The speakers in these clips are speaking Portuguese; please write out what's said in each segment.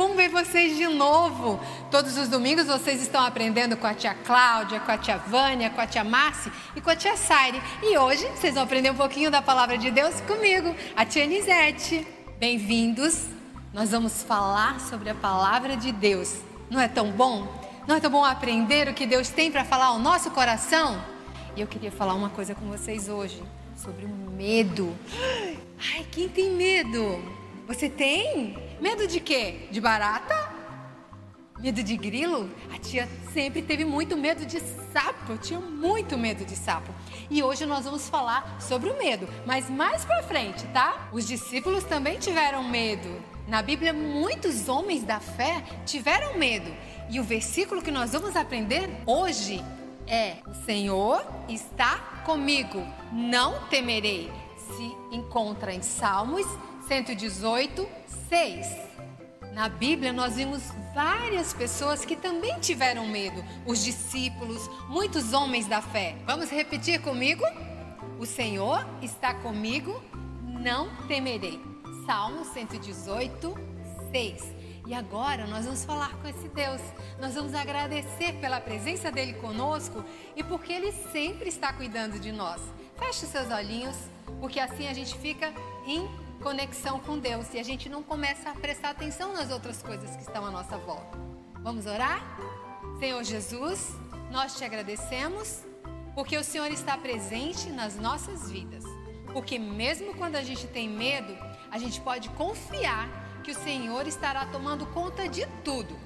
bom ver vocês de novo. Todos os domingos vocês estão aprendendo com a tia Cláudia, com a tia Vânia, com a tia Márcia e com a tia Saire. E hoje vocês vão aprender um pouquinho da palavra de Deus comigo, a tia Nisete. Bem-vindos. Nós vamos falar sobre a palavra de Deus. Não é tão bom? Não é tão bom aprender o que Deus tem para falar ao nosso coração? E eu queria falar uma coisa com vocês hoje sobre o medo. Ai, quem tem medo? Você tem? Medo de quê? De barata? Medo de grilo? A tia sempre teve muito medo de sapo. Eu tinha muito medo de sapo. E hoje nós vamos falar sobre o medo, mas mais para frente, tá? Os discípulos também tiveram medo. Na Bíblia, muitos homens da fé tiveram medo. E o versículo que nós vamos aprender hoje é: O Senhor está comigo, não temerei. Se encontra em Salmos 118, 6. Na Bíblia, nós vimos várias pessoas que também tiveram medo, os discípulos, muitos homens da fé. Vamos repetir comigo? O Senhor está comigo, não temerei. Salmo 118, 6. E agora nós vamos falar com esse Deus. Nós vamos agradecer pela presença dele conosco e porque ele sempre está cuidando de nós. Feche os seus olhinhos, porque assim a gente fica em conexão com Deus e a gente não começa a prestar atenção nas outras coisas que estão à nossa volta. Vamos orar? Senhor Jesus, nós te agradecemos porque o Senhor está presente nas nossas vidas. Porque mesmo quando a gente tem medo, a gente pode confiar que o Senhor estará tomando conta de tudo.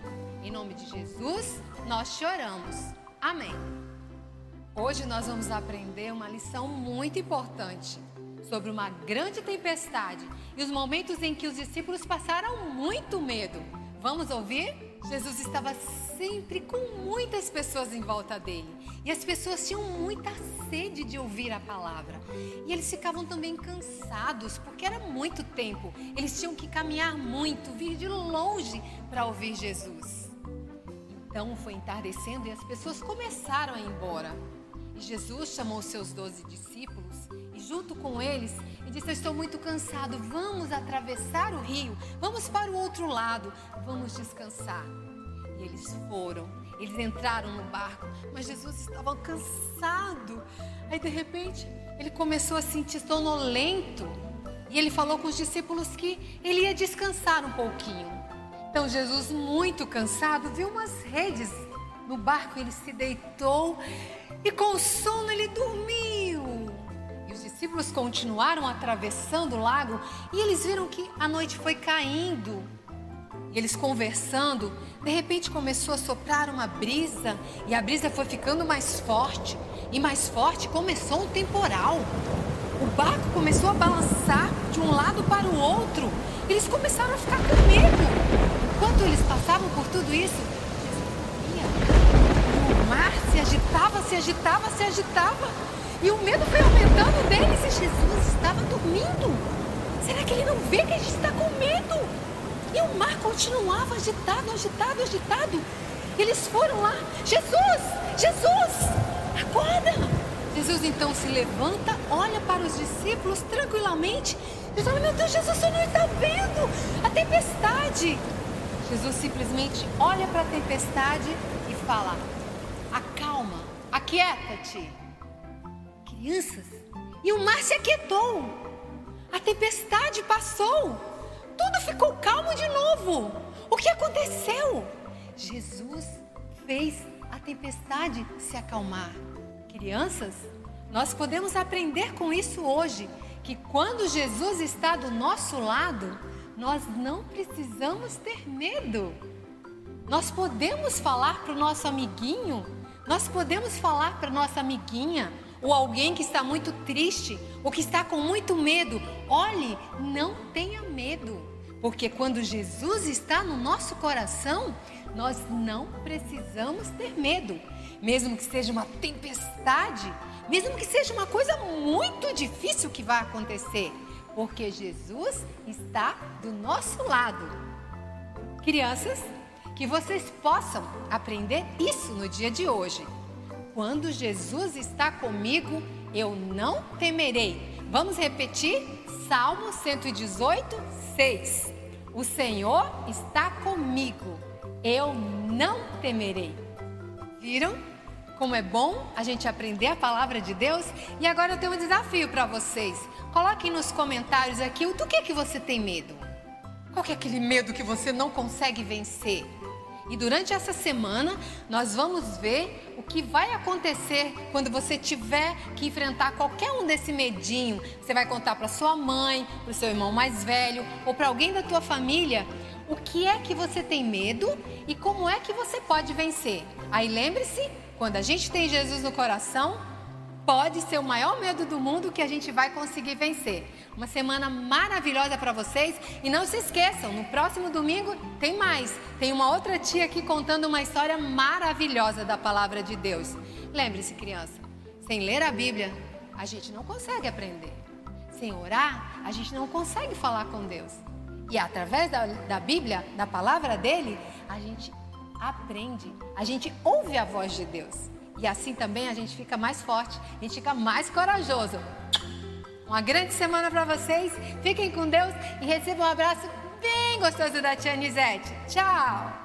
Em nome de Jesus, nós te oramos. Amém. Hoje nós vamos aprender uma lição muito importante sobre uma grande tempestade e os momentos em que os discípulos passaram muito medo. Vamos ouvir? Jesus estava sempre com muitas pessoas em volta dele. E as pessoas tinham muita sede de ouvir a palavra. E eles ficavam também cansados, porque era muito tempo. Eles tinham que caminhar muito, vir de longe para ouvir Jesus. Então foi entardecendo e as pessoas começaram a ir embora. E Jesus chamou seus doze discípulos junto com eles, e disse: Eu estou muito cansado, vamos atravessar o rio, vamos para o outro lado, vamos descansar. E eles foram, eles entraram no barco, mas Jesus estava cansado. Aí, de repente, ele começou a sentir sonolento e ele falou com os discípulos que ele ia descansar um pouquinho. Então, Jesus, muito cansado, viu umas redes no barco, ele se deitou e com o sono ele dormiu. Os discípulos continuaram atravessando o lago e eles viram que a noite foi caindo. Eles conversando, de repente começou a soprar uma brisa e a brisa foi ficando mais forte e mais forte começou um temporal. O barco começou a balançar de um lado para o outro. Eles começaram a ficar com medo. Enquanto eles passavam por tudo isso, o mar se agitava, se agitava, se agitava. E o medo foi aumentando deles e Jesus estava dormindo. Será que ele não vê que a gente está com medo? E o mar continuava agitado, agitado, agitado. Eles foram lá. Jesus! Jesus! Acorda! Jesus então se levanta, olha para os discípulos tranquilamente e fala: Meu Deus, Jesus, senhor não está vendo a tempestade. Jesus simplesmente olha para a tempestade e fala: Acalma, aquieta-te. Crianças, e o mar se aquietou, a tempestade passou, tudo ficou calmo de novo. O que aconteceu? Jesus fez a tempestade se acalmar. Crianças, nós podemos aprender com isso hoje, que quando Jesus está do nosso lado, nós não precisamos ter medo. Nós podemos falar para o nosso amiguinho, nós podemos falar para nossa amiguinha, ou alguém que está muito triste, ou que está com muito medo. Olhe, não tenha medo, porque quando Jesus está no nosso coração, nós não precisamos ter medo, mesmo que seja uma tempestade, mesmo que seja uma coisa muito difícil que vai acontecer, porque Jesus está do nosso lado. Crianças, que vocês possam aprender isso no dia de hoje. Quando Jesus está comigo, eu não temerei. Vamos repetir? Salmo 118, 6. O Senhor está comigo, eu não temerei. Viram como é bom a gente aprender a palavra de Deus? E agora eu tenho um desafio para vocês. Coloquem nos comentários aqui do que, que você tem medo. Qual é aquele medo que você não consegue vencer? E durante essa semana, nós vamos ver o que vai acontecer quando você tiver que enfrentar qualquer um desse medinho. Você vai contar para sua mãe, para o seu irmão mais velho ou para alguém da tua família o que é que você tem medo e como é que você pode vencer. Aí lembre-se, quando a gente tem Jesus no coração, pode ser o maior medo do mundo que a gente vai conseguir vencer. Uma semana maravilhosa para vocês e não se esqueçam, no próximo domingo tem mais. Tem uma outra tia aqui contando uma história maravilhosa da palavra de Deus. Lembre-se, criança, sem ler a Bíblia, a gente não consegue aprender. Sem orar, a gente não consegue falar com Deus. E através da, da Bíblia, da palavra dele, a gente aprende, a gente ouve a voz de Deus. E assim também a gente fica mais forte, a gente fica mais corajoso. Uma grande semana para vocês. Fiquem com Deus e recebam um abraço bem gostoso da Tia Nizete. Tchau!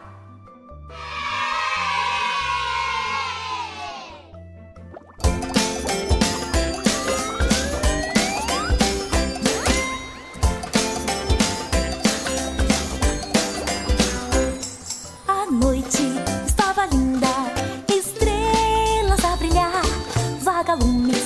around me.